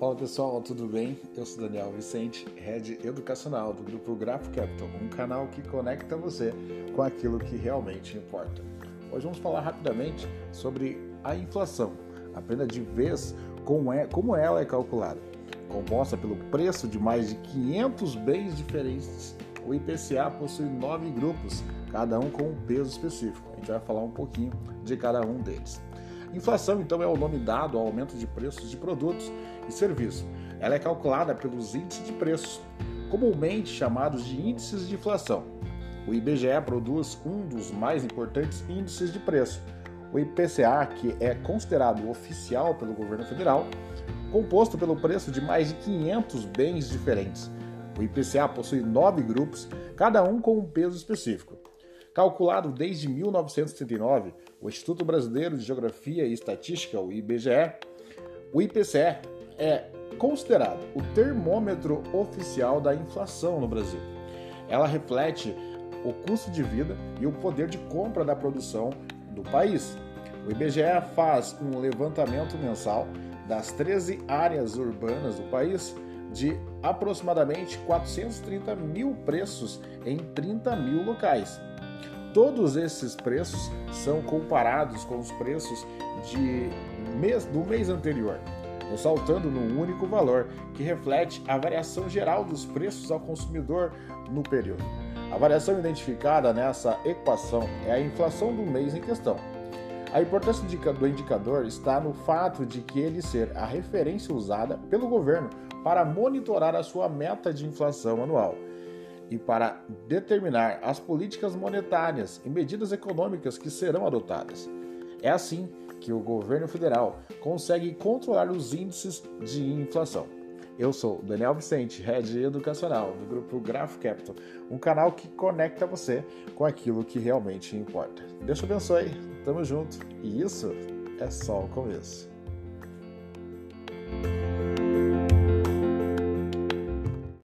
Fala pessoal, tudo bem? Eu sou Daniel Vicente, Head Educacional do Grupo Graph Capital, um canal que conecta você com aquilo que realmente importa. Hoje vamos falar rapidamente sobre a inflação, aprenda de vez como, é, como ela é calculada. Composta pelo preço de mais de 500 bens diferentes, o IPCA possui nove grupos, cada um com um peso específico. A gente vai falar um pouquinho de cada um deles. Inflação, então, é o nome dado ao aumento de preços de produtos e serviços. Ela é calculada pelos índices de preços, comumente chamados de índices de inflação. O IBGE produz um dos mais importantes índices de preço, o IPCA, que é considerado oficial pelo governo federal, composto pelo preço de mais de 500 bens diferentes. O IPCA possui nove grupos, cada um com um peso específico. Calculado desde 1939, o Instituto Brasileiro de Geografia e Estatística, o IBGE, o IPCE é considerado o termômetro oficial da inflação no Brasil. Ela reflete o custo de vida e o poder de compra da produção do país. O IBGE faz um levantamento mensal das 13 áreas urbanas do país de aproximadamente 430 mil preços em 30 mil locais. Todos esses preços são comparados com os preços de mês, do mês anterior, ressaltando num único valor que reflete a variação geral dos preços ao consumidor no período. A variação identificada nessa equação é a inflação do mês em questão. A importância do indicador está no fato de que ele ser a referência usada pelo governo para monitorar a sua meta de inflação anual e para determinar as políticas monetárias e medidas econômicas que serão adotadas. É assim que o governo federal consegue controlar os índices de inflação. Eu sou Daniel Vicente, Head Educacional do grupo Graph Capital, um canal que conecta você com aquilo que realmente importa. Deus te abençoe, tamo junto e isso é só o começo.